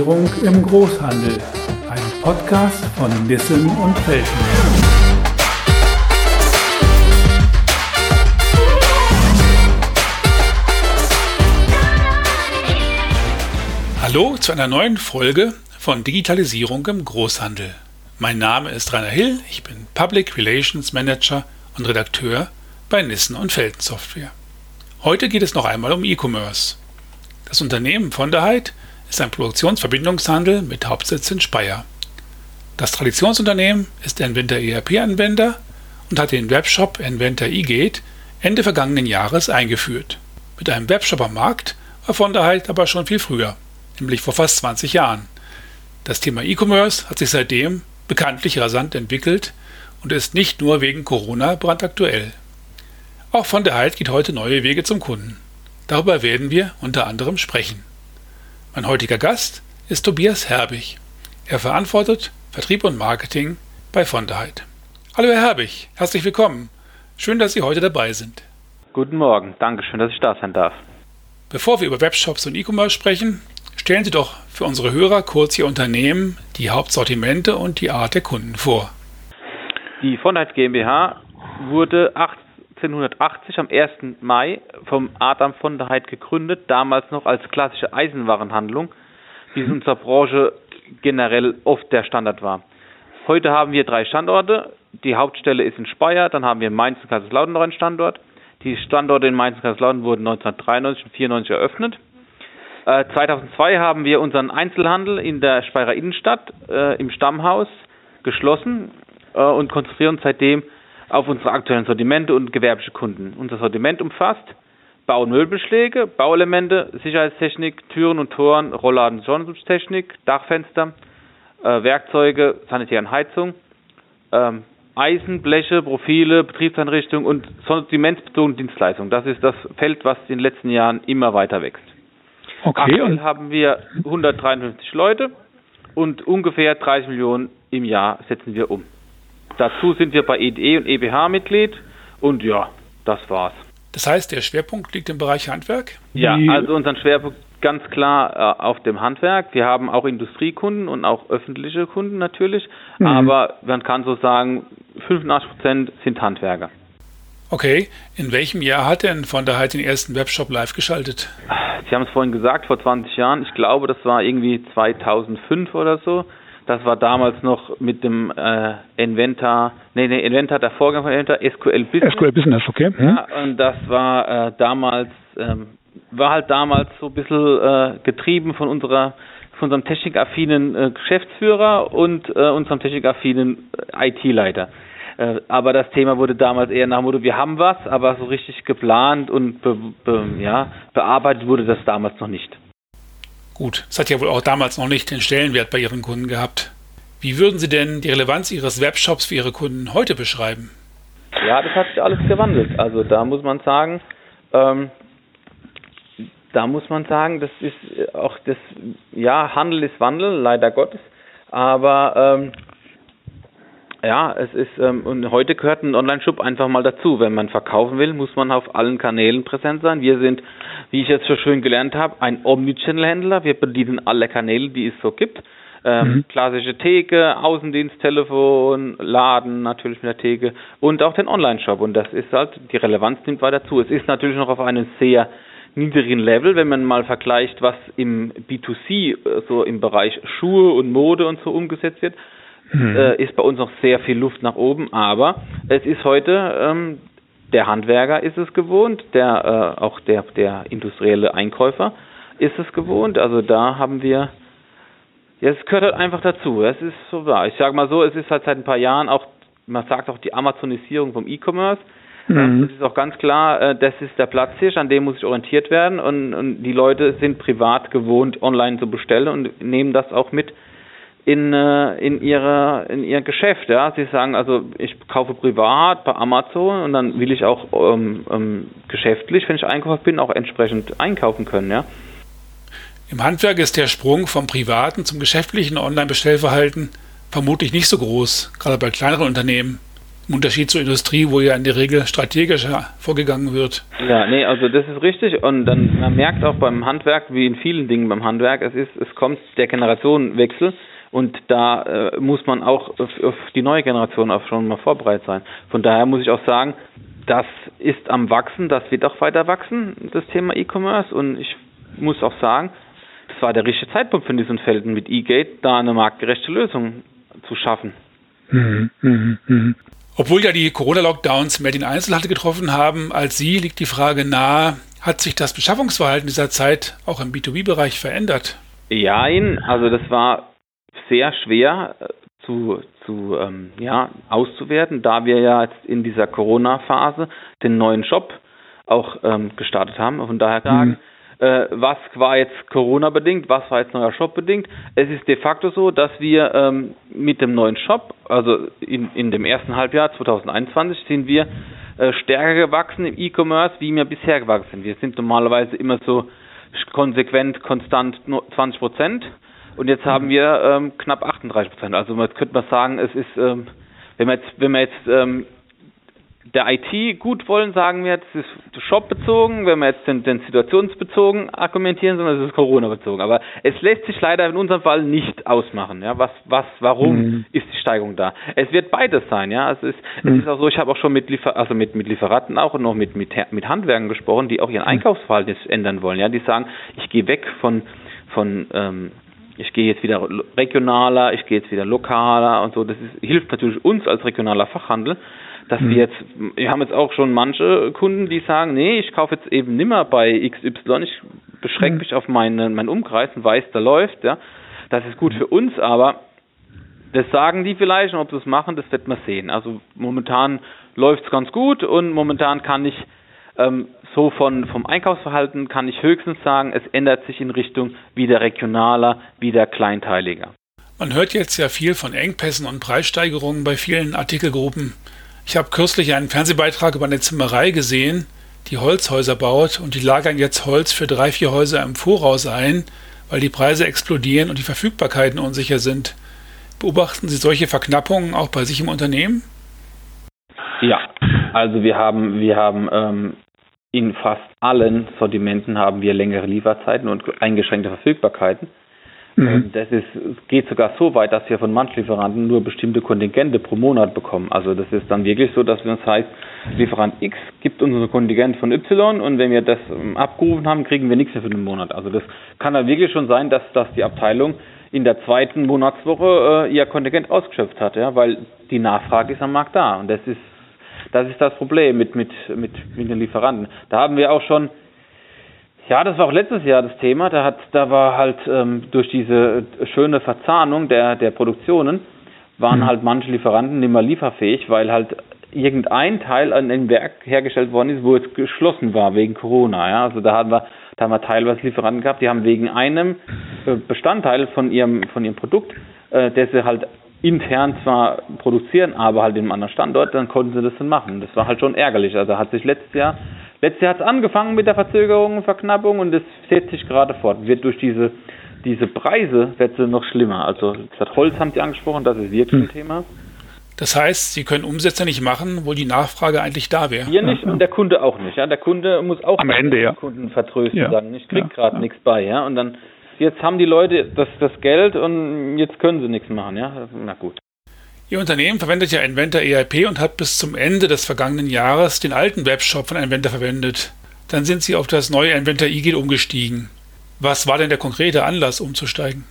Digitalisierung im Großhandel. Ein Podcast von Nissen und Felten. Hallo zu einer neuen Folge von Digitalisierung im Großhandel. Mein Name ist Rainer Hill, ich bin Public Relations Manager und Redakteur bei Nissen und Felten Software. Heute geht es noch einmal um E-Commerce. Das Unternehmen von der Heid ist ein Produktionsverbindungshandel mit Hauptsitz in Speyer. Das Traditionsunternehmen ist Enventer ERP-Anwender und hat den Webshop Enventer eGate Ende vergangenen Jahres eingeführt. Mit einem Webshop am Markt war von der Heid aber schon viel früher nämlich vor fast 20 Jahren. Das Thema E-Commerce hat sich seitdem bekanntlich rasant entwickelt und ist nicht nur wegen Corona brandaktuell. Auch von der Halt geht heute neue Wege zum Kunden. Darüber werden wir unter anderem sprechen. Mein heutiger Gast ist Tobias Herbig. Er verantwortet Vertrieb und Marketing bei von der Halt. Hallo Herr Herbig, herzlich willkommen. Schön, dass Sie heute dabei sind. Guten Morgen, danke schön, dass ich da sein darf. Bevor wir über Webshops und E-Commerce sprechen, Stellen Sie doch für unsere Hörer kurz Ihr Unternehmen, die Hauptsortimente und die Art der Kunden vor. Die Vonheit GmbH wurde 1880 am 1. Mai vom Adam von der Heid gegründet, damals noch als klassische Eisenwarenhandlung, wie es in unserer Branche generell oft der Standard war. Heute haben wir drei Standorte. Die Hauptstelle ist in Speyer, dann haben wir in Mainz und Kaiserslautern noch einen Standort. Die Standorte in Mainz und Kaiserslautern wurden 1993 und 1994 eröffnet. 2002 äh, haben wir unseren Einzelhandel in der Speyerer Innenstadt äh, im Stammhaus geschlossen äh, und konzentrieren uns seitdem auf unsere aktuellen Sortimente und gewerbliche Kunden. Unser Sortiment umfasst Bau- und Möbelbeschläge, Bauelemente, Sicherheitstechnik, Türen und Toren, Rollladen, Sonnenschutztechnik, Dachfenster, äh, Werkzeuge, Sanitär und Heizung, ähm, Eisen, Bleche, Profile, Betriebseinrichtungen und sortimentsbezogene Dienstleistungen. Das ist das Feld, was in den letzten Jahren immer weiter wächst. Okay. Aktuell haben wir 153 Leute und ungefähr 30 Millionen im Jahr setzen wir um. Dazu sind wir bei EDE und EBH Mitglied und ja, das war's. Das heißt, der Schwerpunkt liegt im Bereich Handwerk? Ja, also unser Schwerpunkt ganz klar äh, auf dem Handwerk. Wir haben auch Industriekunden und auch öffentliche Kunden natürlich, mhm. aber man kann so sagen, 85 Prozent sind Handwerker. Okay, in welchem Jahr hat denn von der Heid den ersten Webshop live geschaltet? Sie haben es vorhin gesagt, vor 20 Jahren. Ich glaube, das war irgendwie 2005 oder so. Das war damals noch mit dem äh, Inventar, nee, nee, Inventar, der Vorgang von Inventar, SQL Business. SQL Business, okay. Mhm. Ja, und das war äh, damals, ähm, war halt damals so ein bisschen äh, getrieben von unserer von unserem technikaffinen äh, Geschäftsführer und äh, unserem technikaffinen äh, IT-Leiter. Aber das Thema wurde damals eher nach dem Motto, wir haben was, aber so richtig geplant und be, be, ja, bearbeitet wurde das damals noch nicht. Gut, es hat ja wohl auch damals noch nicht den Stellenwert bei Ihren Kunden gehabt. Wie würden Sie denn die Relevanz Ihres Webshops für Ihre Kunden heute beschreiben? Ja, das hat sich alles gewandelt. Also da muss man sagen, ähm, da muss man sagen, das ist auch das, ja, Handel ist Wandel, leider Gottes. Aber ähm, ja, es ist, ähm, und heute gehört ein Online-Shop einfach mal dazu. Wenn man verkaufen will, muss man auf allen Kanälen präsent sein. Wir sind, wie ich jetzt so schön gelernt habe, ein Omnichannel-Händler. Wir bedienen alle Kanäle, die es so gibt. Ähm, mhm. Klassische Theke, Außendiensttelefon, Laden natürlich mit der Theke und auch den Online-Shop. Und das ist halt, die Relevanz nimmt weiter zu. Es ist natürlich noch auf einem sehr niedrigen Level, wenn man mal vergleicht, was im B2C, äh, so im Bereich Schuhe und Mode und so umgesetzt wird mhm. äh, ist bei uns noch sehr viel Luft nach oben, aber es ist heute ähm, der Handwerker ist es gewohnt, der äh, auch der der industrielle Einkäufer ist es gewohnt. Also da haben wir ja, es gehört halt einfach dazu. Es ist so wahr. Ich sage mal so, es ist halt seit ein paar Jahren auch, man sagt auch die Amazonisierung vom E-Commerce. Mhm. Das ist auch ganz klar, äh, das ist der Platz hier, an dem muss ich orientiert werden und, und die Leute sind privat gewohnt, online zu bestellen und nehmen das auch mit in, äh, in, ihre, in ihr Geschäft. Ja? Sie sagen also, ich kaufe privat bei Amazon und dann will ich auch ähm, ähm, geschäftlich, wenn ich Einkäufer bin, auch entsprechend einkaufen können. Ja? Im Handwerk ist der Sprung vom privaten zum geschäftlichen Online-Bestellverhalten vermutlich nicht so groß, gerade bei kleineren Unternehmen. Im Unterschied zur Industrie, wo ja in der Regel strategischer vorgegangen wird. Ja, nee, also das ist richtig. Und dann man merkt auch beim Handwerk, wie in vielen Dingen beim Handwerk, es ist, es kommt der Generationenwechsel und da äh, muss man auch auf, auf die neue Generation auch schon mal vorbereitet sein. Von daher muss ich auch sagen, das ist am Wachsen, das wird auch weiter wachsen, das Thema E-Commerce. Und ich muss auch sagen, das war der richtige Zeitpunkt für diesen Felden mit eGate, da eine marktgerechte Lösung zu schaffen. Mhm, mh, mh. Obwohl ja die Corona-Lockdowns mehr den Einzelhandel getroffen haben als Sie, liegt die Frage nahe, hat sich das Beschaffungsverhalten dieser Zeit auch im B2B-Bereich verändert? Ja, also das war sehr schwer äh, zu, zu ähm, ja, auszuwerten, da wir ja jetzt in dieser Corona-Phase den neuen Shop auch ähm, gestartet haben. Von daher sagen, mhm äh, was war jetzt Corona-bedingt, was war jetzt neuer Shop bedingt. Es ist de facto so, dass wir ähm, mit dem neuen Shop, also in, in dem ersten Halbjahr 2021, sind wir äh, stärker gewachsen im E-Commerce, wie wir bisher gewachsen sind. Wir sind normalerweise immer so konsequent, konstant 20 Prozent und jetzt haben wir ähm, knapp 38 Prozent. Also man könnte man sagen, es ist, ähm, wenn man jetzt, wenn man jetzt ähm, der IT gut wollen, sagen wir, das ist shop-bezogen, wenn wir jetzt den, den situationsbezogen argumentieren, sondern es ist Corona-bezogen. Aber es lässt sich leider in unserem Fall nicht ausmachen. Ja, was, was, warum mhm. ist die Steigerung da? Es wird beides sein. Ja, es ist, mhm. es ist auch so. Ich habe auch schon mit Liefer also mit, mit Lieferanten auch und noch mit, mit mit Handwerken gesprochen, die auch ihren mhm. Einkaufsverhalten ändern wollen. Ja, die sagen, ich gehe weg von von ähm, ich gehe jetzt wieder regionaler, ich gehe jetzt wieder lokaler und so. Das ist, hilft natürlich uns als regionaler Fachhandel, dass mhm. wir jetzt, wir haben jetzt auch schon manche Kunden, die sagen, nee, ich kaufe jetzt eben nimmer bei XY, ich beschränke mhm. mich auf meinen, meinen Umkreis und weiß, da läuft, ja. Das ist gut für uns, aber das sagen die vielleicht und ob sie es machen, das wird man sehen. Also momentan läuft es ganz gut und momentan kann ich ähm, so von, vom Einkaufsverhalten kann ich höchstens sagen, es ändert sich in Richtung wieder regionaler, wieder kleinteiliger. Man hört jetzt ja viel von Engpässen und Preissteigerungen bei vielen Artikelgruppen. Ich habe kürzlich einen Fernsehbeitrag über eine Zimmerei gesehen, die Holzhäuser baut und die lagern jetzt Holz für drei, vier Häuser im Voraus ein, weil die Preise explodieren und die Verfügbarkeiten unsicher sind. Beobachten Sie solche Verknappungen auch bei sich im Unternehmen? Ja, also wir haben, wir haben ähm, in fast allen Sortimenten haben wir längere Lieferzeiten und eingeschränkte Verfügbarkeiten. Mhm. Ähm, das ist, geht sogar so weit, dass wir von manchen Lieferanten nur bestimmte Kontingente pro Monat bekommen. Also das ist dann wirklich so, dass wir uns heißt, Lieferant X gibt uns ein Kontingent von Y und wenn wir das ähm, abgerufen haben, kriegen wir nichts mehr für den Monat. Also das kann dann wirklich schon sein, dass, dass die Abteilung in der zweiten Monatswoche äh, ihr Kontingent ausgeschöpft hat, ja, weil die Nachfrage ist am Markt da. Und das ist das ist das Problem mit, mit, mit, mit den Lieferanten. Da haben wir auch schon ja, das war auch letztes Jahr das Thema. Da hat, da war halt ähm, durch diese schöne Verzahnung der, der Produktionen waren mhm. halt manche Lieferanten nicht mehr lieferfähig, weil halt irgendein Teil an dem Werk hergestellt worden ist, wo es geschlossen war wegen Corona. Ja, also da haben wir, da haben wir teilweise Lieferanten gehabt, die haben wegen einem äh, Bestandteil von ihrem, von ihrem Produkt, äh, der sie halt intern zwar produzieren, aber halt in einem anderen Standort, dann konnten sie das dann machen. Das war halt schon ärgerlich. Also hat sich letztes Jahr Letztes Jahr hat es angefangen mit der Verzögerung und Verknappung und es setzt sich gerade fort. Wird durch diese, diese Preise wird es noch schlimmer. Also das Holz haben Sie angesprochen, das ist wirklich ein hm. Thema. Das heißt, Sie können Umsätze nicht machen, wo die Nachfrage eigentlich da wäre. Wir nicht und der Kunde auch nicht. Ja? Der Kunde muss auch am Ende ja. Kunden vertrösten, ja. sagen, ich krieg ja. gerade ja. nichts bei, ja. Und dann jetzt haben die Leute das, das Geld und jetzt können sie nichts machen, ja. Na gut. Ihr Unternehmen verwendet ja Inventor ERP und hat bis zum Ende des vergangenen Jahres den alten Webshop von Inventor verwendet. Dann sind Sie auf das neue Inventor eGate umgestiegen. Was war denn der konkrete Anlass, umzusteigen?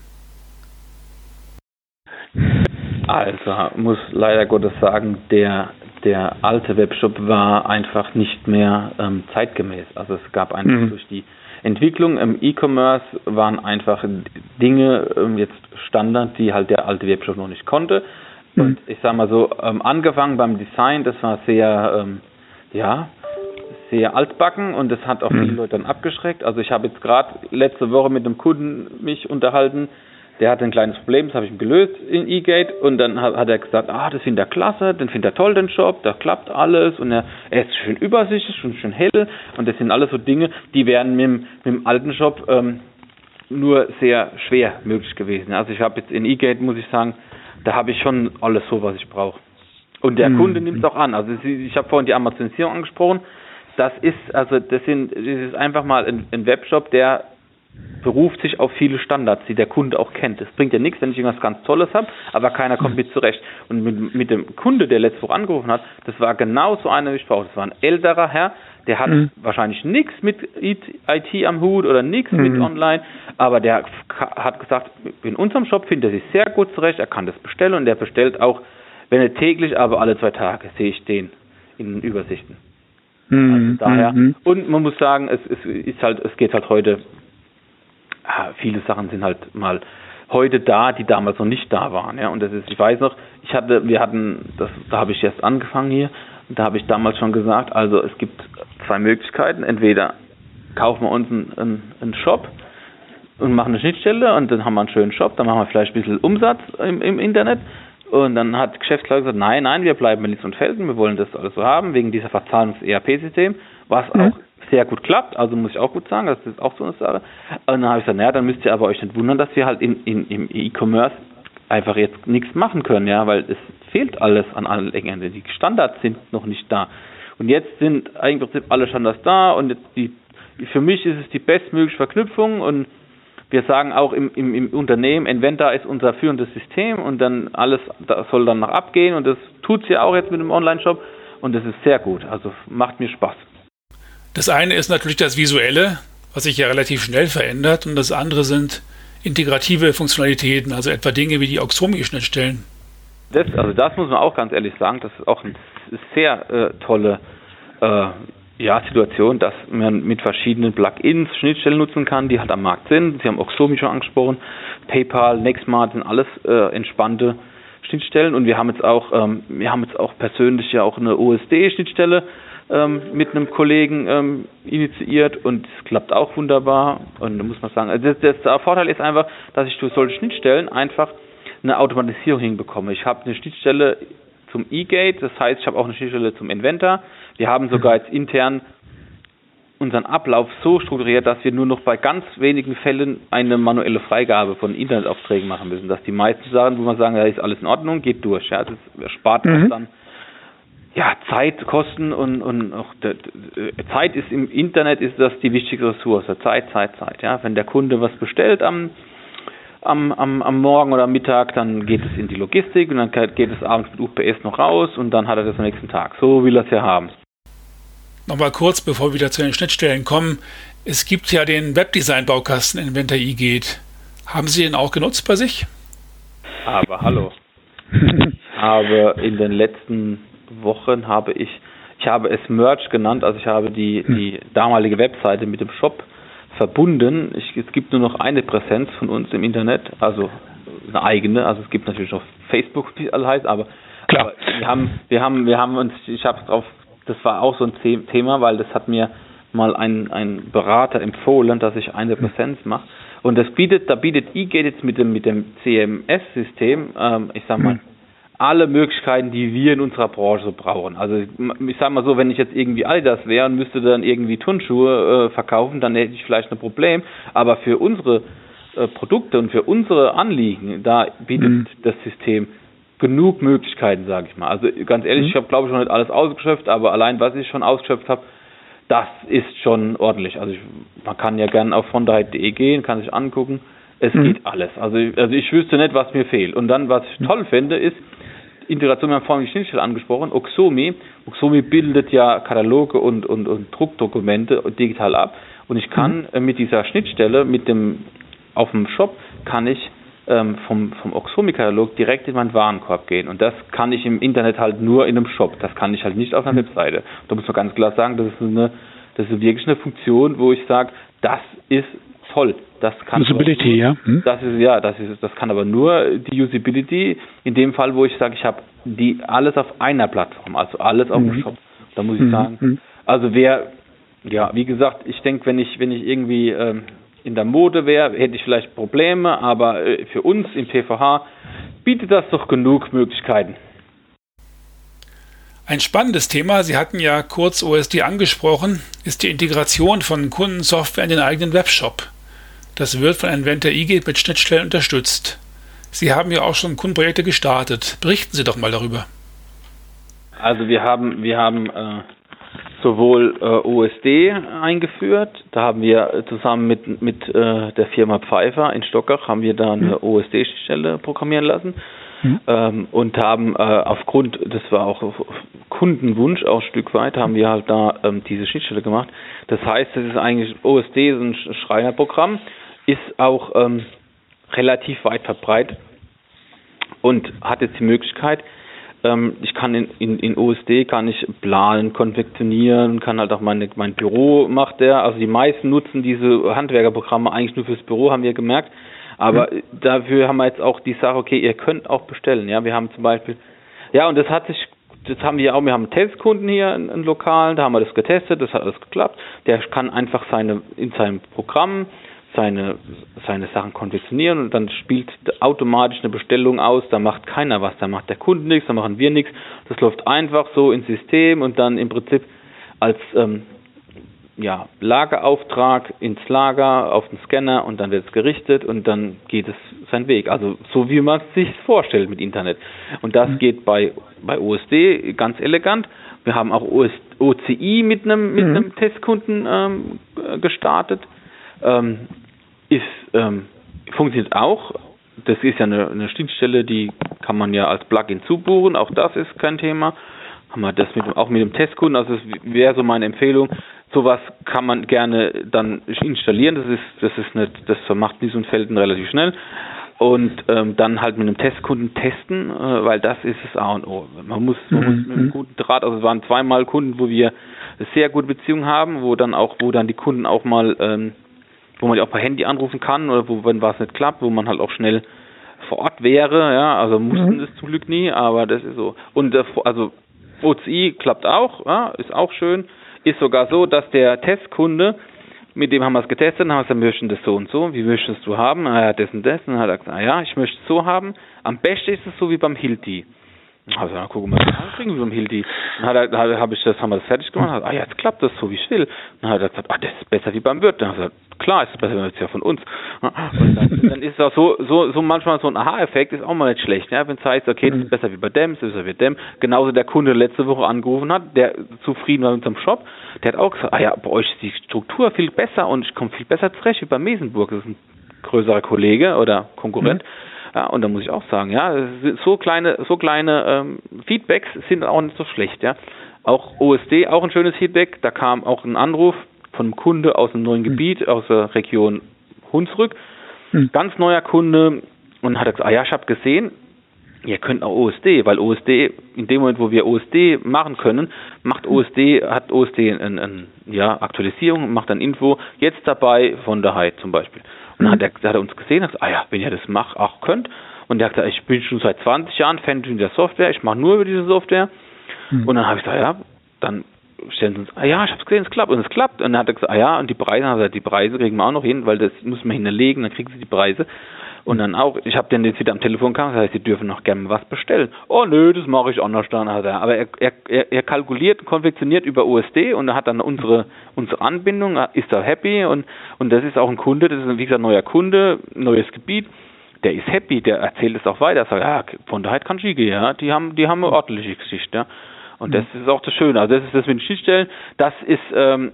Also, muss leider Gottes sagen, der, der alte Webshop war einfach nicht mehr ähm, zeitgemäß. Also es gab einfach mhm. durch die Entwicklung im E-Commerce waren einfach Dinge ähm, jetzt Standard, die halt der alte Webshop noch nicht konnte. Mhm. Und ich sag mal so, ähm, angefangen beim Design, das war sehr, ähm, ja, sehr altbacken und das hat auch mhm. viele Leute dann abgeschreckt. Also ich habe jetzt gerade letzte Woche mit einem Kunden mich unterhalten, der hatte ein kleines Problem, das habe ich ihm gelöst in eGate und dann hat, er gesagt, ah, das findet er klasse, den findet er toll, den Shop, da klappt alles und er, er ist schön übersichtlich und schön hell und das sind alles so Dinge, die wären mit, dem, mit dem alten Shop ähm, nur sehr schwer möglich gewesen. Also ich habe jetzt in eGate, muss ich sagen, da habe ich schon alles so, was ich brauche. Und der mhm. Kunde nimmt es auch an. Also ich habe vorhin die Amazonisierung angesprochen. Das ist, also das sind, das ist einfach mal ein, ein Webshop, der beruft sich auf viele Standards, die der Kunde auch kennt. Es bringt ja nichts, wenn ich irgendwas ganz Tolles habe, aber keiner kommt mit zurecht. Und mit, mit dem Kunde, der letzte Woche angerufen hat, das war genau so einer, wie ich brauche. Das war ein älterer Herr, der hat mhm. wahrscheinlich nichts mit IT am Hut oder nichts mhm. mit Online, aber der hat gesagt, in unserem Shop findet er sich sehr gut zurecht, er kann das bestellen und der bestellt auch, wenn er täglich, aber alle zwei Tage sehe ich den in den Übersichten. Mhm. Also daher, mhm. und man muss sagen, es, es ist halt, es geht halt heute viele Sachen sind halt mal heute da, die damals noch nicht da waren. Ja, und das ist, ich weiß noch, ich hatte, wir hatten, das, da habe ich erst angefangen hier, da habe ich damals schon gesagt, also es gibt zwei Möglichkeiten. Entweder kaufen wir uns einen, einen, einen Shop und machen eine Schnittstelle und dann haben wir einen schönen Shop, dann machen wir vielleicht ein bisschen Umsatz im, im Internet. Und dann hat Geschäftsleute gesagt, nein, nein, wir bleiben in Linz und Felden, wir wollen das alles so haben, wegen dieser Verzahlungs-ERP-System, was mhm. auch sehr gut klappt, also muss ich auch gut sagen, das ist auch so eine Sache. Und dann habe ich gesagt, naja, dann müsst ihr aber euch nicht wundern, dass wir halt in, in, im E-Commerce einfach jetzt nichts machen können, ja, weil es fehlt alles an allen Ecken. Die Standards sind noch nicht da. Und jetzt sind eigentlich alle Standards da und die, für mich ist es die bestmögliche Verknüpfung und wir sagen auch im, im, im Unternehmen, Inventor ist unser führendes System und dann alles das soll dann noch abgehen und das tut sie auch jetzt mit dem Online-Shop und das ist sehr gut. Also macht mir Spaß. Das eine ist natürlich das Visuelle, was sich ja relativ schnell verändert, und das andere sind integrative Funktionalitäten, also etwa Dinge wie die Auxomi-Schnittstellen. Das, also das muss man auch ganz ehrlich sagen, das ist auch eine sehr äh, tolle äh, ja, Situation, dass man mit verschiedenen Plugins Schnittstellen nutzen kann, die halt am Markt sind. Sie haben Oxomi schon angesprochen, PayPal, Nextmart sind alles äh, entspannte Schnittstellen und wir haben jetzt auch, ähm, wir haben jetzt auch persönlich ja auch eine OSD-Schnittstelle ähm, mit einem Kollegen ähm, initiiert und es klappt auch wunderbar. Und da muss man sagen, also das, das, der Vorteil ist einfach, dass ich durch solche Schnittstellen einfach eine Automatisierung hinbekomme. Ich habe eine Schnittstelle zum eGate, das heißt, ich habe auch eine Schnittstelle zum Inventor. Wir haben sogar jetzt intern unseren Ablauf so strukturiert, dass wir nur noch bei ganz wenigen Fällen eine manuelle Freigabe von Internetaufträgen machen müssen. Dass die meisten Sachen, wo man sagen, da ist alles in Ordnung, geht durch. Ja, das spart mhm. uns dann ja, Zeit, Kosten und, und auch de, de, Zeit ist im Internet ist das die wichtigste Ressource. Zeit, Zeit, Zeit. Ja, wenn der Kunde was bestellt am am, am, am Morgen oder am Mittag, dann geht es in die Logistik und dann geht es abends mit UPS noch raus und dann hat er das am nächsten Tag. So will er es ja haben. Nochmal kurz, bevor wir wieder zu den Schnittstellen kommen. Es gibt ja den Webdesign-Baukasten Inventor geht. Haben Sie den auch genutzt bei sich? Aber hallo. habe in den letzten Wochen habe ich, ich habe es Merch genannt, also ich habe die, hm. die damalige Webseite mit dem Shop verbunden. Ich, es gibt nur noch eine Präsenz von uns im Internet, also eine eigene. Also es gibt natürlich noch Facebook, wie es alle heißt, aber, aber, wir haben, wir haben, wir haben uns, ich habe drauf, das war auch so ein Thema, weil das hat mir mal ein, ein Berater empfohlen, dass ich eine hm. Präsenz mache. Und das bietet, da bietet eGate jetzt mit dem, mit dem CMS-System, ähm, ich sag mal, hm alle Möglichkeiten, die wir in unserer Branche brauchen. Also ich sage mal so, wenn ich jetzt irgendwie Adidas wäre und müsste dann irgendwie Turnschuhe äh, verkaufen, dann hätte ich vielleicht ein Problem. Aber für unsere äh, Produkte und für unsere Anliegen, da bietet mhm. das System genug Möglichkeiten, sage ich mal. Also ganz ehrlich, mhm. ich habe glaube ich noch nicht alles ausgeschöpft, aber allein was ich schon ausgeschöpft habe, das ist schon ordentlich. Also ich, man kann ja gerne auf fondheit.de gehen, kann sich angucken. Es mhm. geht alles. Also, also ich wüsste nicht, was mir fehlt. Und dann, was ich toll finde, ist, Integration, wir haben vorhin die Schnittstelle angesprochen, Oxomi. Oxomi bildet ja Kataloge und, und, und Druckdokumente digital ab. Und ich kann mhm. Äh, mit dieser Schnittstelle, mit dem, auf dem Shop, kann ich ähm, vom, vom Oxomi-Katalog direkt in meinen Warenkorb gehen. Und das kann ich im Internet halt nur in einem Shop. Das kann ich halt nicht auf einer mhm. Webseite. Da muss man ganz klar sagen, das ist eine, das ist wirklich eine Funktion, wo ich sage, das ist toll. Das kann Usability, nur, ja. Hm? Das ist ja, das ist das kann aber nur die Usability in dem Fall, wo ich sage, ich habe die alles auf einer Plattform, also alles auf mhm. dem Shop. Da muss ich mhm. sagen, mhm. also wer ja, wie gesagt, ich denke, wenn ich wenn ich irgendwie ähm, in der Mode wäre, hätte ich vielleicht Probleme, aber äh, für uns im PVH bietet das doch genug Möglichkeiten. Ein spannendes Thema, Sie hatten ja kurz OSD angesprochen, ist die Integration von Kundensoftware in den eigenen Webshop. Das wird von Inventor eGate mit Schnittstellen unterstützt. Sie haben ja auch schon Kundenprojekte gestartet. Berichten Sie doch mal darüber. Also wir haben, wir haben äh, sowohl äh, OSD eingeführt, da haben wir zusammen mit, mit äh, der Firma Pfeiffer in Stockach haben wir da eine mhm. OSD-Stelle programmieren lassen mhm. ähm, und haben äh, aufgrund, das war auch Kundenwunsch auch ein Stück weit, haben wir halt da ähm, diese Schnittstelle gemacht. Das heißt, das ist eigentlich OSD, so ein Schreinerprogramm, ist auch ähm, relativ weit verbreitet und hat jetzt die Möglichkeit, ähm, ich kann in, in, in OSD kann ich planen, konfektionieren, kann halt auch meine, mein Büro macht der. Also die meisten nutzen diese Handwerkerprogramme eigentlich nur fürs Büro, haben wir gemerkt. Aber mhm. dafür haben wir jetzt auch die Sache, okay, ihr könnt auch bestellen. Ja, wir haben zum Beispiel, ja, und das hat sich, das haben wir auch, wir haben einen Testkunden hier in, in Lokalen, da haben wir das getestet, das hat alles geklappt. Der kann einfach seine, in seinem Programm seine, seine Sachen konfektionieren und dann spielt automatisch eine Bestellung aus, da macht keiner was, da macht der Kunde nichts, da machen wir nichts. Das läuft einfach so ins System und dann im Prinzip als ähm, ja, Lagerauftrag ins Lager auf den Scanner und dann wird es gerichtet und dann geht es seinen Weg. Also so wie man es sich vorstellt mit Internet. Und das mhm. geht bei, bei OSD ganz elegant. Wir haben auch OS, OCI mit einem mit mhm. einem Testkunden ähm, gestartet. Ähm, ist, ähm, funktioniert auch. Das ist ja eine, eine Schnittstelle, die kann man ja als Plugin zubuchen. Auch das ist kein Thema. Haben wir das mit, auch mit dem Testkunden. Also das wäre so meine Empfehlung. Sowas kann man gerne dann installieren. Das ist, das ist nicht, das macht diesen Felden relativ schnell und ähm, dann halt mit einem Testkunden testen, äh, weil das ist das A und O. Man muss, man muss mit einem mhm. guten Draht, also es waren zweimal Kunden, wo wir sehr gute Beziehungen haben, wo dann auch, wo dann die Kunden auch mal ähm, wo man ja auch per Handy anrufen kann oder wo, wenn was nicht klappt, wo man halt auch schnell vor Ort wäre, ja, also mussten mhm. es zum Glück nie, aber das ist so. Und äh, also OCI klappt auch, ja, ist auch schön. Ist sogar so, dass der Testkunde, mit dem haben wir es getestet, dann haben wir gesagt, wir möchten das so und so, wie möchtest du haben? Ah ja, das und das. Und dann hat er gesagt, ah ja, ich möchte es so haben. Am besten ist es so wie beim Hilti. Also dann gucken wir mal, kriegen wir beim Hilti. Dann hat er, habe ich das, haben wir das fertig gemacht. Ah ja, jetzt klappt das so, wie ich will. Dann hat er gesagt, ah, das ist besser wie beim Wirt. Dann hat er gesagt, klar ist es besser, das ist ja von uns. Und dann, dann ist es auch so, so, so manchmal so ein Aha-Effekt ist auch mal nicht schlecht. Ja? Wenn es heißt, okay, das ist besser wie bei dem, das ist besser wie dem. Genauso der Kunde letzte Woche angerufen hat, der zufrieden war mit unserem Shop, der hat auch gesagt, ah ja, bei euch ist die Struktur viel besser und ich komme viel besser zurecht wie bei Mesenburg. Das ist ein größerer Kollege oder Konkurrent. Mhm. Ja, und da muss ich auch sagen, ja, so kleine, so kleine ähm, Feedbacks sind auch nicht so schlecht, ja. Auch OSD, auch ein schönes Feedback. Da kam auch ein Anruf von einem Kunde aus einem neuen hm. Gebiet, aus der Region Hunsrück. Mhm. Ganz neuer Kunde und hat gesagt, ah ja, ich habe gesehen, ihr könnt auch OSD, weil OSD, in dem Moment, wo wir OSD machen können, macht OSD, hat OSD eine ein, ja, Aktualisierung, macht dann Info, jetzt dabei von der Hyde zum Beispiel. Und dann hat er, hat er uns gesehen und gesagt, ah ja, wenn ihr das macht, auch könnt. Und er hat gesagt, ich bin schon seit 20 Jahren Fan der Software, ich mache nur über diese Software. Mhm. Und dann habe ich gesagt, ja, dann stellen sie uns, ah ja, ich habe es gesehen, es klappt. Und es klappt. Und dann hat er gesagt, ah ja, und die Preise, also die Preise kriegen wir auch noch hin, weil das muss man hinterlegen, dann kriegen sie die Preise. Und dann auch, ich habe den jetzt wieder am Telefon gehabt, das heißt, sie dürfen noch gerne was bestellen. Oh nö, das mache ich anders dann, hat er. Aber er, er, er kalkuliert, konfektioniert über USD und er hat dann unsere, unsere Anbindung, ist da happy und, und das ist auch ein Kunde, das ist wie gesagt ein neuer Kunde, neues Gebiet. Der ist happy, der erzählt es auch weiter, sagt, ja, von daher kann Schiege, ja, die haben, die haben eine ordentliche Geschichte, ja. Und das ist auch das Schöne. Also das ist das mit den Schnittstellen, das ist, ähm,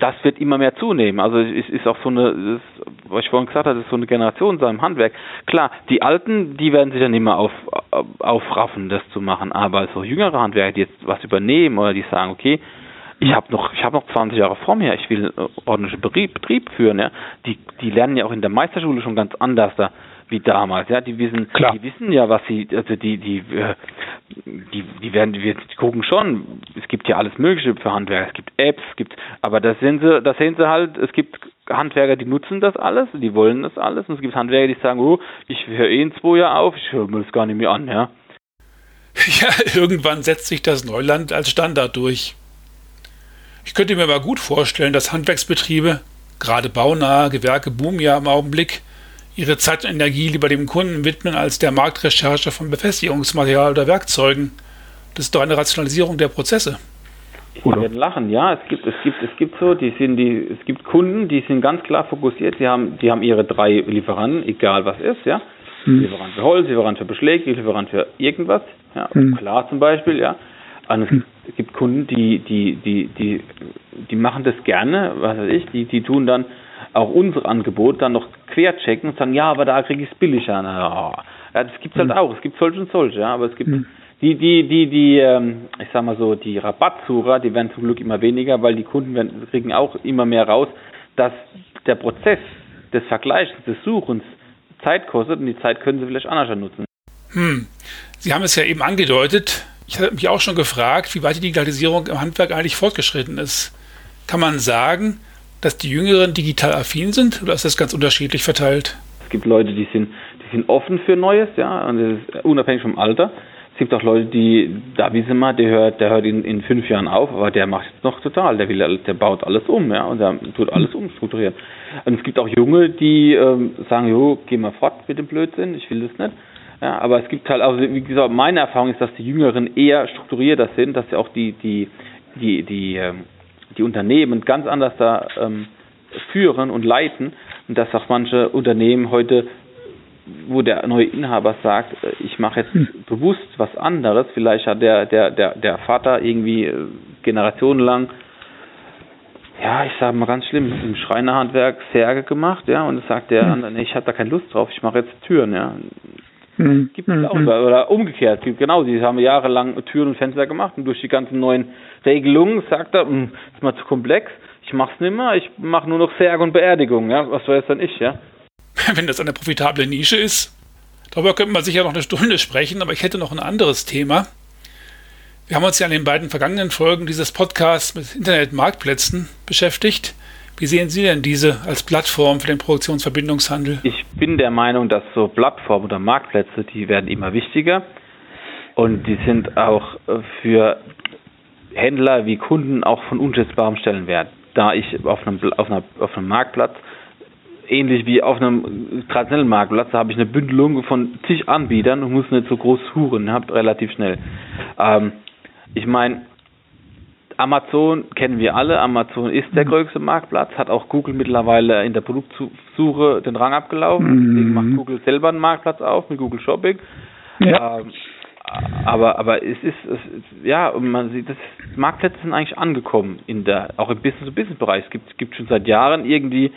das wird immer mehr zunehmen. Also es ist auch so eine, ist, was ich vorhin gesagt habe, ist so eine Generation seinem Handwerk. Klar, die Alten, die werden sich dann immer auf, aufraffen, das zu machen. Aber so jüngere Handwerker, die jetzt was übernehmen oder die sagen, okay, ich habe noch, ich habe noch 20 Jahre vor mir, ich will ordentlichen Betrieb, Betrieb führen, ja. Die, die lernen ja auch in der Meisterschule schon ganz anders da wie damals. Ja, die wissen, Klar. die wissen ja, was sie, also die, die, äh, die, die werden, die gucken schon. Es gibt ja alles Mögliche für Handwerker. Es gibt Apps, es gibt, aber das sehen sie, das sehen sie halt. Es gibt Handwerker, die nutzen das alles, die wollen das alles, und es gibt Handwerker, die sagen, oh, ich höre eh in zwei Jahren auf, ich höre mir das gar nicht mehr an, ja. Ja, irgendwann setzt sich das Neuland als Standard durch. Ich könnte mir aber gut vorstellen, dass Handwerksbetriebe, gerade baunahe Gewerke boomen ja im Augenblick, ihre Zeit und Energie lieber dem Kunden widmen als der Marktrecherche von Befestigungsmaterial oder Werkzeugen. Das ist doch eine Rationalisierung der Prozesse. Sie werden lachen, ja. Es gibt, es gibt, es gibt so, die sind die, es gibt Kunden, die sind ganz klar fokussiert. Sie haben, die haben ihre drei Lieferanten, egal was ist, ja. Hm. Lieferant für Holz, Lieferant für Beschläge, Lieferant für irgendwas, ja. Hm. Klar zum Beispiel, ja. Und es hm. gibt Kunden, die, die, die, die, die machen das gerne, was weiß ich, die, die tun dann auch unsere Angebote dann noch querchecken und sagen, ja, aber da kriege ich es billiger. Ja, das gibt es halt hm. auch. Es gibt solche und solche, ja, aber es gibt hm. die, die, die, die, ähm, ich sag mal so, die Rabattsucher, die werden zum Glück immer weniger, weil die Kunden werden, kriegen auch immer mehr raus, dass der Prozess des Vergleichs, des Suchens Zeit kostet und die Zeit können sie vielleicht anders nutzen. Hm. Sie haben es ja eben angedeutet. Ich habe mich auch schon gefragt, wie weit die Digitalisierung im Handwerk eigentlich fortgeschritten ist. Kann man sagen, dass die Jüngeren digital affin sind oder ist das ganz unterschiedlich verteilt? Es gibt Leute, die sind, die sind offen für Neues, ja, und unabhängig vom Alter. Es gibt auch Leute, die, da wissen wir, der hört, der hört in, in fünf Jahren auf, aber der macht jetzt noch total, der will, der baut alles um, ja, und der tut alles umstrukturieren. Und es gibt auch Junge, die ähm, sagen, jo, geh mal fort mit dem Blödsinn, ich will das nicht. Ja, aber es gibt halt, also wie gesagt, meine Erfahrung ist, dass die Jüngeren eher strukturierter sind, dass sie auch die, die, die, die, ähm, die Unternehmen ganz anders da ähm, führen und leiten und dass auch manche Unternehmen heute wo der neue Inhaber sagt, äh, ich mache jetzt hm. bewusst was anderes, vielleicht hat der, der, der, der Vater irgendwie äh, generationenlang, ja, ich sage mal ganz schlimm, im Schreinerhandwerk Särge gemacht, ja, und sagt der hm. andere, nee, ich habe da keine Lust drauf, ich mache jetzt Türen, ja. Hm. Gibt es hm. auch, oder umgekehrt, genau, die haben jahrelang Türen und Fenster gemacht und durch die ganzen neuen Regelungen sagt er, hm, ist mal zu komplex, ich mach's nimmer, ich mache nur noch Särge und Beerdigung, ja, was soll jetzt dann ich, ja. wenn das eine profitable Nische ist. Darüber könnte man sicher noch eine Stunde sprechen, aber ich hätte noch ein anderes Thema. Wir haben uns ja in den beiden vergangenen Folgen dieses Podcasts mit Internetmarktplätzen beschäftigt. Wie sehen Sie denn diese als Plattform für den Produktionsverbindungshandel? Ich bin der Meinung, dass so Plattformen oder Marktplätze, die werden immer wichtiger und die sind auch äh, für Händler wie Kunden auch von unschätzbarem Stellenwert. Da ich auf einem, auf, einer, auf einem Marktplatz ähnlich wie auf einem traditionellen Marktplatz, da habe ich eine Bündelung von zig Anbietern und muss nicht so groß suchen, habe relativ schnell. Ähm, ich meine, Amazon kennen wir alle. Amazon ist der mhm. größte Marktplatz, hat auch Google mittlerweile in der Produktsuche den Rang abgelaufen. Mhm. Deswegen macht Google selber einen Marktplatz auf mit Google Shopping. Ja. Ähm, aber aber es ist es, ja man sieht das Marktplätze sind eigentlich angekommen in der auch im Business to Business Bereich es gibt gibt schon seit Jahren irgendwie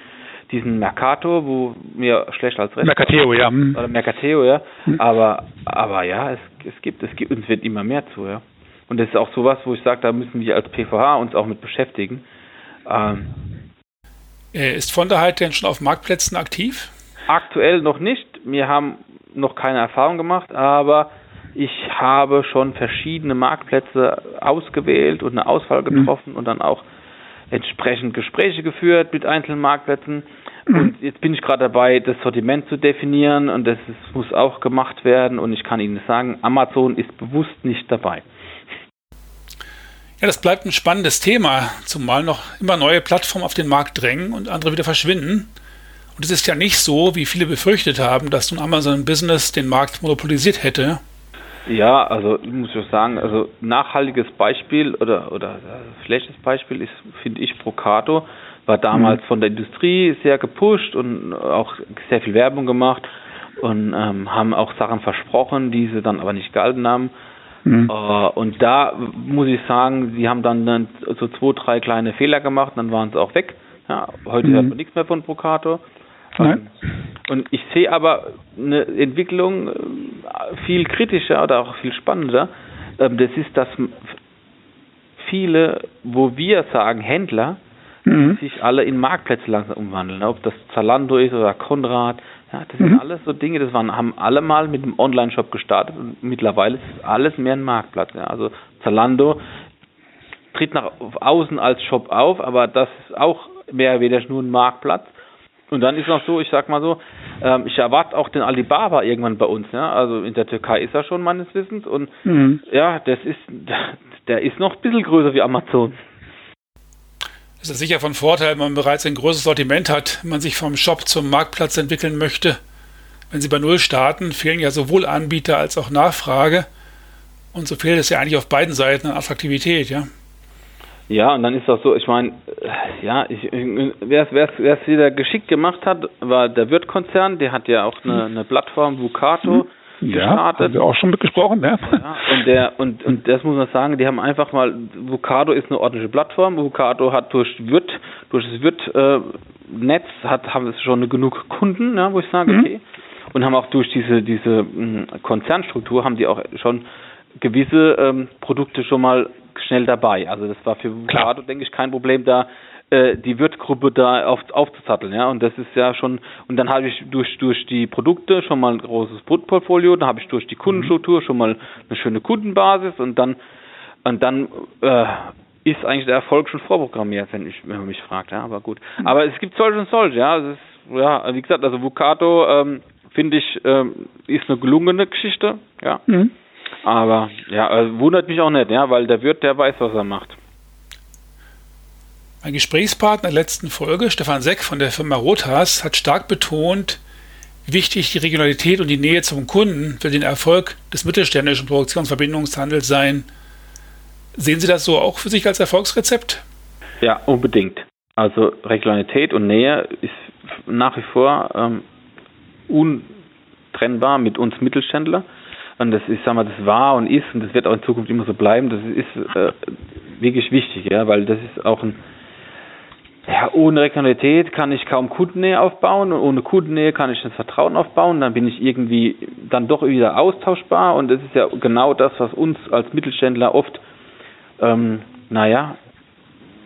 diesen Mercato, wo mir schlecht als Rest Mercateo, ja. Oder Mercateo, ja. Mhm. Aber, aber ja, es, es gibt, es gibt, uns wird immer mehr zu, ja. Und das ist auch sowas, wo ich sage, da müssen wir als PVH uns auch mit beschäftigen. Ähm, äh, ist von der Halt denn schon auf Marktplätzen aktiv? Aktuell noch nicht. Wir haben noch keine Erfahrung gemacht, aber ich habe schon verschiedene Marktplätze ausgewählt und eine Auswahl mhm. getroffen mhm. und dann auch entsprechend Gespräche geführt mit einzelnen Marktplätzen. Mhm. Und jetzt bin ich gerade dabei, das Sortiment zu definieren und das ist, muss auch gemacht werden. Und ich kann Ihnen sagen, Amazon ist bewusst nicht dabei. Ja, das bleibt ein spannendes Thema, zumal noch immer neue Plattformen auf den Markt drängen und andere wieder verschwinden. Und es ist ja nicht so, wie viele befürchtet haben, dass nun Amazon Business den Markt monopolisiert hätte. Ja, also muss ich sagen, also nachhaltiges Beispiel oder oder äh, schlechtes Beispiel ist, finde ich, Procato. War damals mhm. von der Industrie sehr gepusht und auch sehr viel Werbung gemacht und ähm, haben auch Sachen versprochen, die sie dann aber nicht gehalten haben. Mhm. Äh, und da muss ich sagen, sie haben dann, dann so zwei, drei kleine Fehler gemacht, dann waren sie auch weg. Ja, heute mhm. hört man nichts mehr von Procato. Nein. Und ich sehe aber eine Entwicklung äh, viel kritischer oder auch viel spannender. Ähm, das ist, dass viele, wo wir sagen Händler, mhm. sich alle in Marktplätze langsam umwandeln. Ob das Zalando ist oder Konrad. Ja, das mhm. sind alles so Dinge, das waren, haben alle mal mit einem Online-Shop gestartet und mittlerweile ist alles mehr ein Marktplatz. Ja. Also Zalando tritt nach außen als Shop auf, aber das ist auch mehr oder weniger nur ein Marktplatz. Und dann ist noch so, ich sag mal so, ähm, ich erwarte auch den Alibaba irgendwann bei uns. Ja? Also in der Türkei ist er schon meines Wissens und mhm. ja, das ist, der ist noch ein bisschen größer wie Amazon. Das ist sicher von Vorteil, wenn man bereits ein großes Sortiment hat, wenn man sich vom Shop zum Marktplatz entwickeln möchte. Wenn Sie bei Null starten, fehlen ja sowohl Anbieter als auch Nachfrage. Und so fehlt es ja eigentlich auf beiden Seiten an Attraktivität, ja. Ja, und dann ist auch so, ich meine, ja, wer es wieder geschickt gemacht hat, war der Wirt-Konzern, der hat ja auch eine, eine Plattform, Vucato, ja, haben wir auch schon mitgesprochen, ja. ja. Und der und und das muss man sagen, die haben einfach mal Vocado ist eine ordentliche Plattform. Vocado hat durch Wirt, durch das Wirt äh, Netz hat haben es schon genug Kunden, ja, wo ich sage, mhm. okay. Und haben auch durch diese diese mh, Konzernstruktur haben die auch schon gewisse ähm, Produkte schon mal schnell dabei. Also das war für Vocado, denke ich, kein Problem da äh, die Wirtgruppe da auf, aufzusatteln, ja. Und das ist ja schon, und dann habe ich durch, durch die Produkte schon mal ein großes Produktportfolio, dann habe ich durch die Kundenstruktur schon mal eine schöne Kundenbasis und dann, und dann, äh, ist eigentlich der Erfolg schon vorprogrammiert, wenn ich, wenn man mich fragt, ja, aber gut. Mhm. Aber es gibt solche und solche, ja. Es ist, ja, wie gesagt, also Vucato, ähm, finde ich, ähm, ist eine gelungene Geschichte, ja. Mhm. Aber ja, also wundert mich auch nicht, ja, weil der Wirt, der weiß, was er macht. Mein Gesprächspartner der letzten Folge, Stefan Seck von der Firma Rotas, hat stark betont, wie wichtig die Regionalität und die Nähe zum Kunden für den Erfolg des mittelständischen Produktionsverbindungshandels seien. Sehen Sie das so auch für sich als Erfolgsrezept? Ja, unbedingt. Also Regionalität und Nähe ist nach wie vor ähm, untrennbar mit uns Mittelständler. Und das ist, sagen wir, das war und ist und das wird auch in Zukunft immer so bleiben. Das ist äh, wirklich wichtig, ja, weil das ist auch ein ja, ohne Regionalität kann ich kaum Kundennähe aufbauen und ohne Kundennähe kann ich das Vertrauen aufbauen. Dann bin ich irgendwie dann doch wieder austauschbar und das ist ja genau das, was uns als Mittelständler oft, ähm, naja,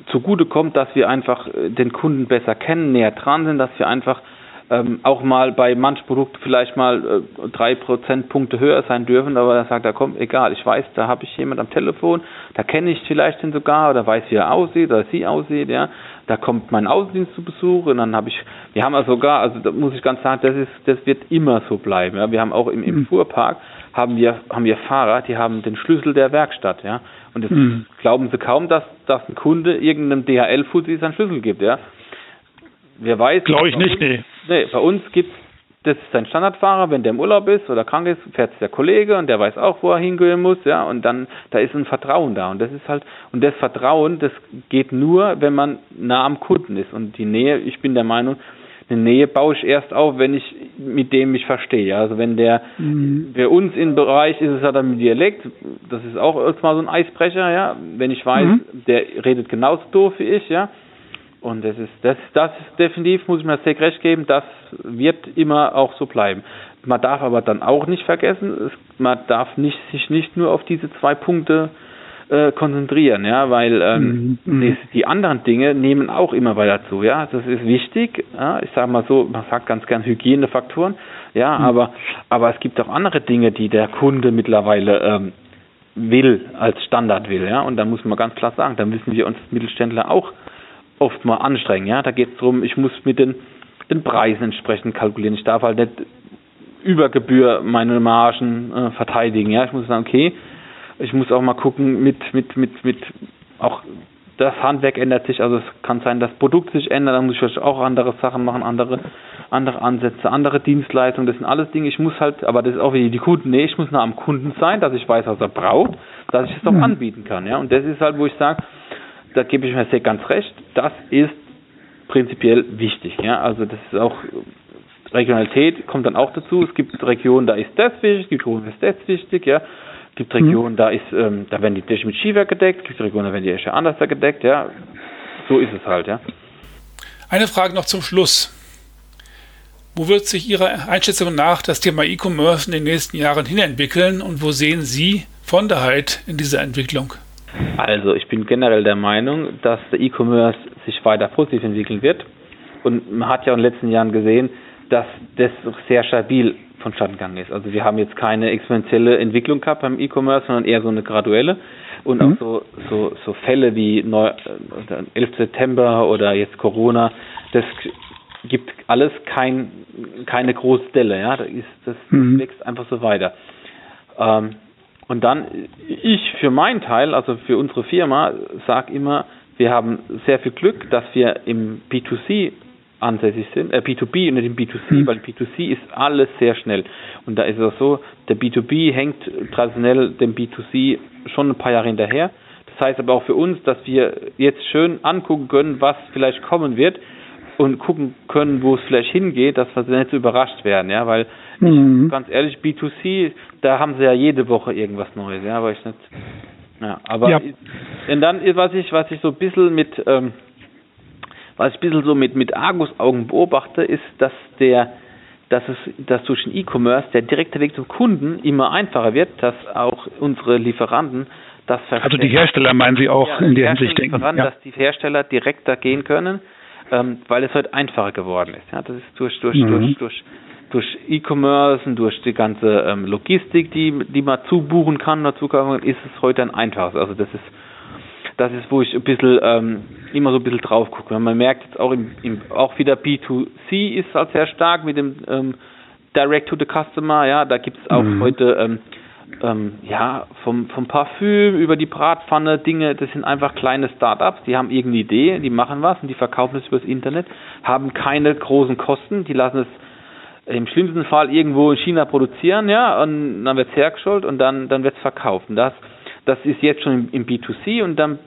zugute kommt, dass wir einfach äh, den Kunden besser kennen, näher dran sind, dass wir einfach ähm, auch mal bei manch Produkt vielleicht mal äh, drei Prozentpunkte höher sein dürfen, aber er sagt er, komm, egal, ich weiß, da habe ich jemand am Telefon, da kenne ich vielleicht den sogar oder weiß, wie er aussieht oder sie aussieht, ja, da kommt mein Außendienst zu Besuch und dann habe ich, wir haben also sogar, also da muss ich ganz sagen, das ist, das wird immer so bleiben, ja, wir haben auch im, im mhm. Fuhrpark haben wir, haben wir Fahrer, die haben den Schlüssel der Werkstatt, ja, und das mhm. glauben sie kaum, dass, dass ein Kunde irgendeinem DHL-Fuzzi seinen Schlüssel gibt, ja. Wer weiß. Glaube ich nicht, nee. Nee, bei uns gibt das ist ein Standardfahrer, wenn der im Urlaub ist oder krank ist, fährt der Kollege und der weiß auch, wo er hingehen muss, ja, und dann, da ist ein Vertrauen da und das ist halt, und das Vertrauen, das geht nur, wenn man nah am Kunden ist und die Nähe, ich bin der Meinung, eine Nähe baue ich erst auf, wenn ich mit dem mich verstehe. Also wenn der mhm. bei uns im Bereich ist es ja dann mit Dialekt, das ist auch erstmal so ein Eisbrecher, ja. Wenn ich weiß, mhm. der redet genauso doof wie ich, ja, und das ist, das, das ist definitiv, muss ich mir sehr recht geben, das wird immer auch so bleiben. Man darf aber dann auch nicht vergessen, es, man darf nicht, sich nicht nur auf diese zwei Punkte äh, konzentrieren, ja, weil ähm, mhm. die, die, anderen Dinge nehmen auch immer weiter zu, ja. Das ist wichtig, ja. Ich sage mal so, man sagt ganz gern Hygienefaktoren, ja, mhm. aber aber es gibt auch andere Dinge, die der Kunde mittlerweile ähm, will als Standard will, ja. Und da muss man ganz klar sagen, da müssen wir uns Mittelständler auch oft mal anstrengen. Ja, da geht es darum, ich muss mit den, den Preisen entsprechend kalkulieren. Ich darf halt nicht über Gebühr meine Margen äh, verteidigen. Ja, ich muss sagen, okay, ich muss auch mal gucken mit mit mit mit auch das Handwerk ändert sich, also es kann sein, dass das Produkt sich ändert, dann muss ich vielleicht auch andere Sachen machen, andere andere Ansätze, andere Dienstleistungen, das sind alles Dinge, ich muss halt, aber das ist auch wie die Kunden, nee, ich muss nah am Kunden sein, dass ich weiß, was er braucht, dass ich es auch mhm. anbieten kann, ja, und das ist halt, wo ich sage, da gebe ich mir sehr ganz recht, das ist prinzipiell wichtig. Ja? Also das ist auch Regionalität kommt dann auch dazu. Es gibt Regionen, da ist das wichtig, es gibt Regionen, da ist das wichtig, ja. Es gibt Regionen, mhm. da ist, ähm, da werden die Dächer mit Skiwerk gedeckt, es gibt Regionen, da werden die Dächer anders gedeckt, ja. So ist es halt, ja. Eine Frage noch zum Schluss. Wo wird sich Ihrer Einschätzung nach das Thema E-Commerce in den nächsten Jahren hinentwickeln und wo sehen Sie von der Heit in dieser Entwicklung? Also ich bin generell der Meinung, dass der E-Commerce sich weiter positiv entwickeln wird. Und man hat ja in den letzten Jahren gesehen, dass das sehr stabil vonstatten gegangen ist. Also wir haben jetzt keine exponentielle Entwicklung gehabt beim E-Commerce, sondern eher so eine graduelle. Und mhm. auch so, so, so Fälle wie 11. Äh, September oder jetzt Corona, das gibt alles kein, keine große Delle. Ja? Das, ist, das mhm. wächst einfach so weiter. Ähm, und dann, ich für meinen Teil, also für unsere Firma, sage immer, wir haben sehr viel Glück, dass wir im B2C ansässig sind, äh, B2B und nicht im B2C, mhm. weil B2C ist alles sehr schnell. Und da ist es auch so, der B2B hängt traditionell dem B2C schon ein paar Jahre hinterher. Das heißt aber auch für uns, dass wir jetzt schön angucken können, was vielleicht kommen wird und gucken können, wo es vielleicht hingeht, dass wir nicht so überrascht werden, ja, weil Mhm. Ganz ehrlich, B2C, da haben sie ja jede Woche irgendwas Neues, ja, aber ich nicht. Ja, aber ja. und dann, was ich, was ich so ein bisschen mit, ähm, was ich ein bisschen so mit, mit Argus-Augen beobachte, ist, dass der, dass es, dass durch den E-Commerce der direkte Weg zum Kunden immer einfacher wird, dass auch unsere Lieferanten das verstehen. Also die Hersteller meinen Sie auch ja, in der Hinsicht denken? Daran, ja. dass die Hersteller direkter gehen können, ähm, weil es heute einfacher geworden ist. Ja, das ist durch, durch, mhm. durch, durch durch E-Commerce und durch die ganze ähm, Logistik, die, die man zubuchen kann, dazu kann, ist es heute ein einfaches. Also das ist das ist, wo ich ein bisschen ähm, immer so ein bisschen drauf gucke. Man merkt jetzt auch im, im auch wieder B2C ist halt sehr stark mit dem ähm, Direct to the Customer, ja, da gibt es auch mhm. heute ähm, ähm, ja, vom, vom Parfüm über die Bratpfanne, Dinge, das sind einfach kleine Startups, die haben irgendeine Idee, die machen was und die verkaufen es übers Internet, haben keine großen Kosten, die lassen es im schlimmsten Fall irgendwo in China produzieren, ja, und dann wird es hergestellt und dann, dann wird es verkauft. Und das, das ist jetzt schon im, im B2C und dann,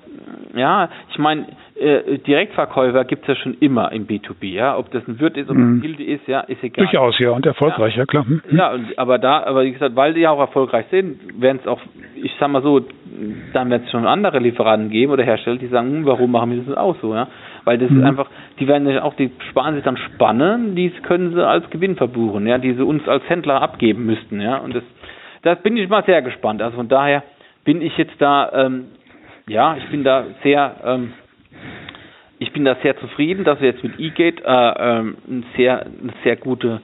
ja, ich meine, äh, Direktverkäufer gibt es ja schon immer im B2B, ja, ob das ein Wirt ist, ob das ein Gilde ist, ja, ist egal. Durchaus, ja, und erfolgreich, ja, ja klar. Mhm. Ja, und, aber da, aber wie gesagt, weil die auch erfolgreich sind, werden es auch, ich sag mal so, dann wird es schon andere Lieferanten geben oder Hersteller, die sagen, hm, warum machen wir das auch so, ja, weil das mhm. ist einfach, die werden ja auch, die sparen sich dann Spannen, die können sie als Gewinn verbuchen, ja, die sie uns als Händler abgeben müssten, ja, und das, das bin ich mal sehr gespannt. Also von daher bin ich jetzt da, ähm, ja, ich bin da sehr, ähm, ich bin da sehr zufrieden, dass wir jetzt mit eGate äh, ähm, eine, sehr, eine sehr gute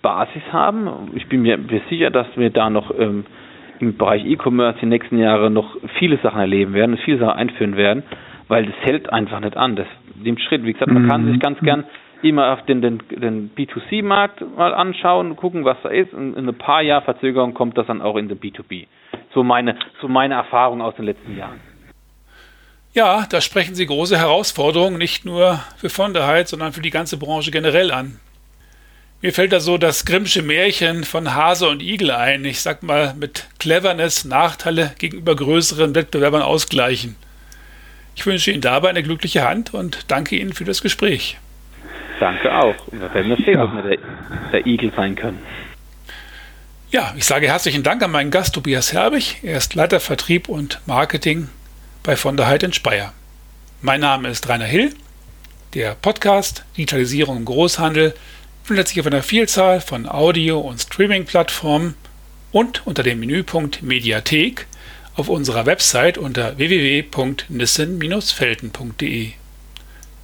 Basis haben. Ich bin mir sicher, dass wir da noch ähm, im Bereich E-Commerce die nächsten Jahre noch viele Sachen erleben werden, viele Sachen einführen werden, weil das hält einfach nicht an. Das, dem Schritt, wie gesagt, man kann sich ganz gern immer auf den, den, den B2C-Markt mal anschauen, gucken, was da ist und in ein paar Jahr Verzögerung kommt das dann auch in den B2B. So meine, so meine Erfahrung aus den letzten Jahren. Ja, da sprechen Sie große Herausforderungen nicht nur für Fonderheit, sondern für die ganze Branche generell an. Mir fällt da so das Grimmsche Märchen von Hase und Igel ein. Ich sag mal, mit Cleverness Nachteile gegenüber größeren Wettbewerbern ausgleichen. Ich wünsche Ihnen dabei eine glückliche Hand und danke Ihnen für das Gespräch. Danke auch. Und wir werden sehen, ja. was wir der, der Igel sein können. Ja, ich sage herzlichen Dank an meinen Gast Tobias Herbig. Er ist Leiter Vertrieb und Marketing bei Von der Heid in Speyer. Mein Name ist Rainer Hill. Der Podcast Digitalisierung im Großhandel findet sich auf einer Vielzahl von Audio- und Streaming-Plattformen und unter dem Menüpunkt Mediathek auf unserer Website unter www.nissen-felten.de.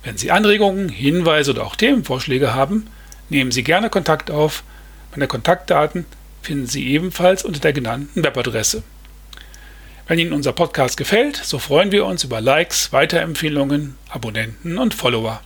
Wenn Sie Anregungen, Hinweise oder auch Themenvorschläge haben, nehmen Sie gerne Kontakt auf. Meine Kontaktdaten finden Sie ebenfalls unter der genannten Webadresse. Wenn Ihnen unser Podcast gefällt, so freuen wir uns über Likes, Weiterempfehlungen, Abonnenten und Follower.